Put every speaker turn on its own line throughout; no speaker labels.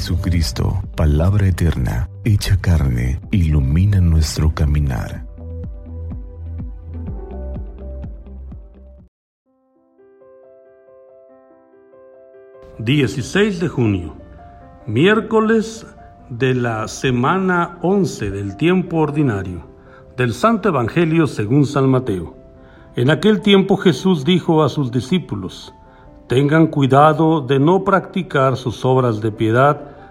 Jesucristo, palabra eterna, hecha carne, ilumina nuestro caminar.
...16 de junio... ...miércoles de la semana 11 del tiempo ordinario... ...del Santo Evangelio según San Mateo... ...en aquel tiempo Jesús dijo a sus discípulos... Tengan cuidado de no practicar sus obras de piedad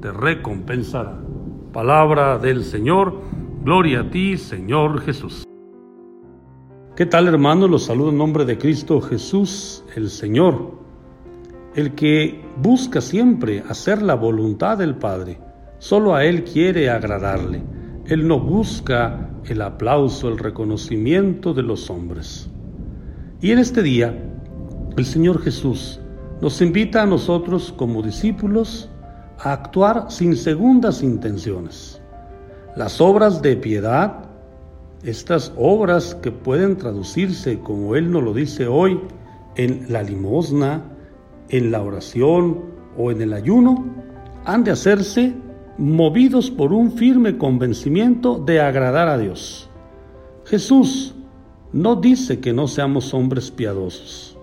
te recompensará. Palabra del Señor, gloria a ti, Señor Jesús. ¿Qué tal hermanos? Los saludo en nombre de Cristo Jesús, el Señor, el que busca siempre hacer la voluntad del Padre. Solo a Él quiere agradarle. Él no busca el aplauso, el reconocimiento de los hombres. Y en este día el Señor Jesús nos invita a nosotros como discípulos a actuar sin segundas intenciones. Las obras de piedad, estas obras que pueden traducirse, como Él nos lo dice hoy, en la limosna, en la oración o en el ayuno, han de hacerse movidos por un firme convencimiento de agradar a Dios. Jesús no dice que no seamos hombres piadosos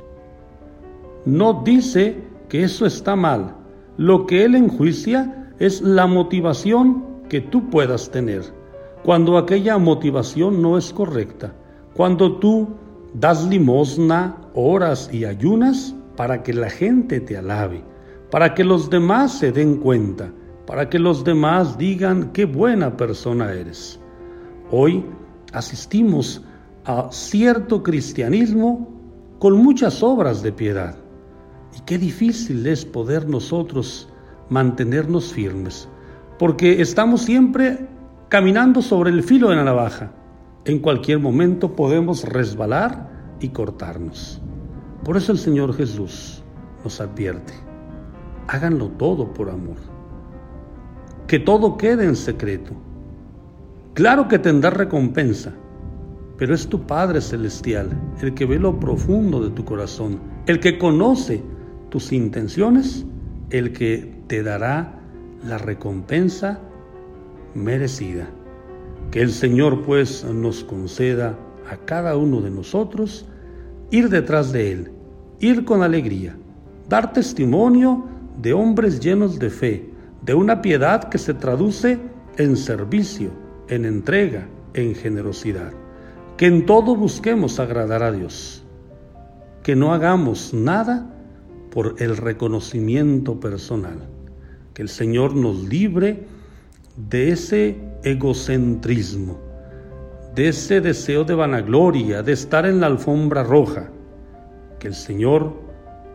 no dice que eso está mal. Lo que Él enjuicia es la motivación que tú puedas tener. Cuando aquella motivación no es correcta. Cuando tú das limosna, oras y ayunas para que la gente te alabe, para que los demás se den cuenta, para que los demás digan qué buena persona eres. Hoy asistimos a cierto cristianismo con muchas obras de piedad y qué difícil es poder nosotros mantenernos firmes, porque estamos siempre caminando sobre el filo de la navaja. En cualquier momento podemos resbalar y cortarnos. Por eso el Señor Jesús nos advierte, háganlo todo por amor, que todo quede en secreto. Claro que tendrá recompensa, pero es tu Padre Celestial el que ve lo profundo de tu corazón, el que conoce tus intenciones, el que te dará la recompensa merecida. Que el Señor pues nos conceda a cada uno de nosotros ir detrás de Él, ir con alegría, dar testimonio de hombres llenos de fe, de una piedad que se traduce en servicio, en entrega, en generosidad. Que en todo busquemos agradar a Dios. Que no hagamos nada por el reconocimiento personal. Que el Señor nos libre de ese egocentrismo, de ese deseo de vanagloria, de estar en la alfombra roja. Que el Señor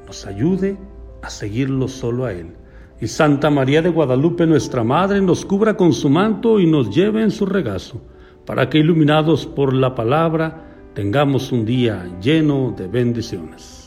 nos ayude a seguirlo solo a Él. Y Santa María de Guadalupe, nuestra Madre, nos cubra con su manto y nos lleve en su regazo, para que iluminados por la palabra tengamos un día lleno de bendiciones.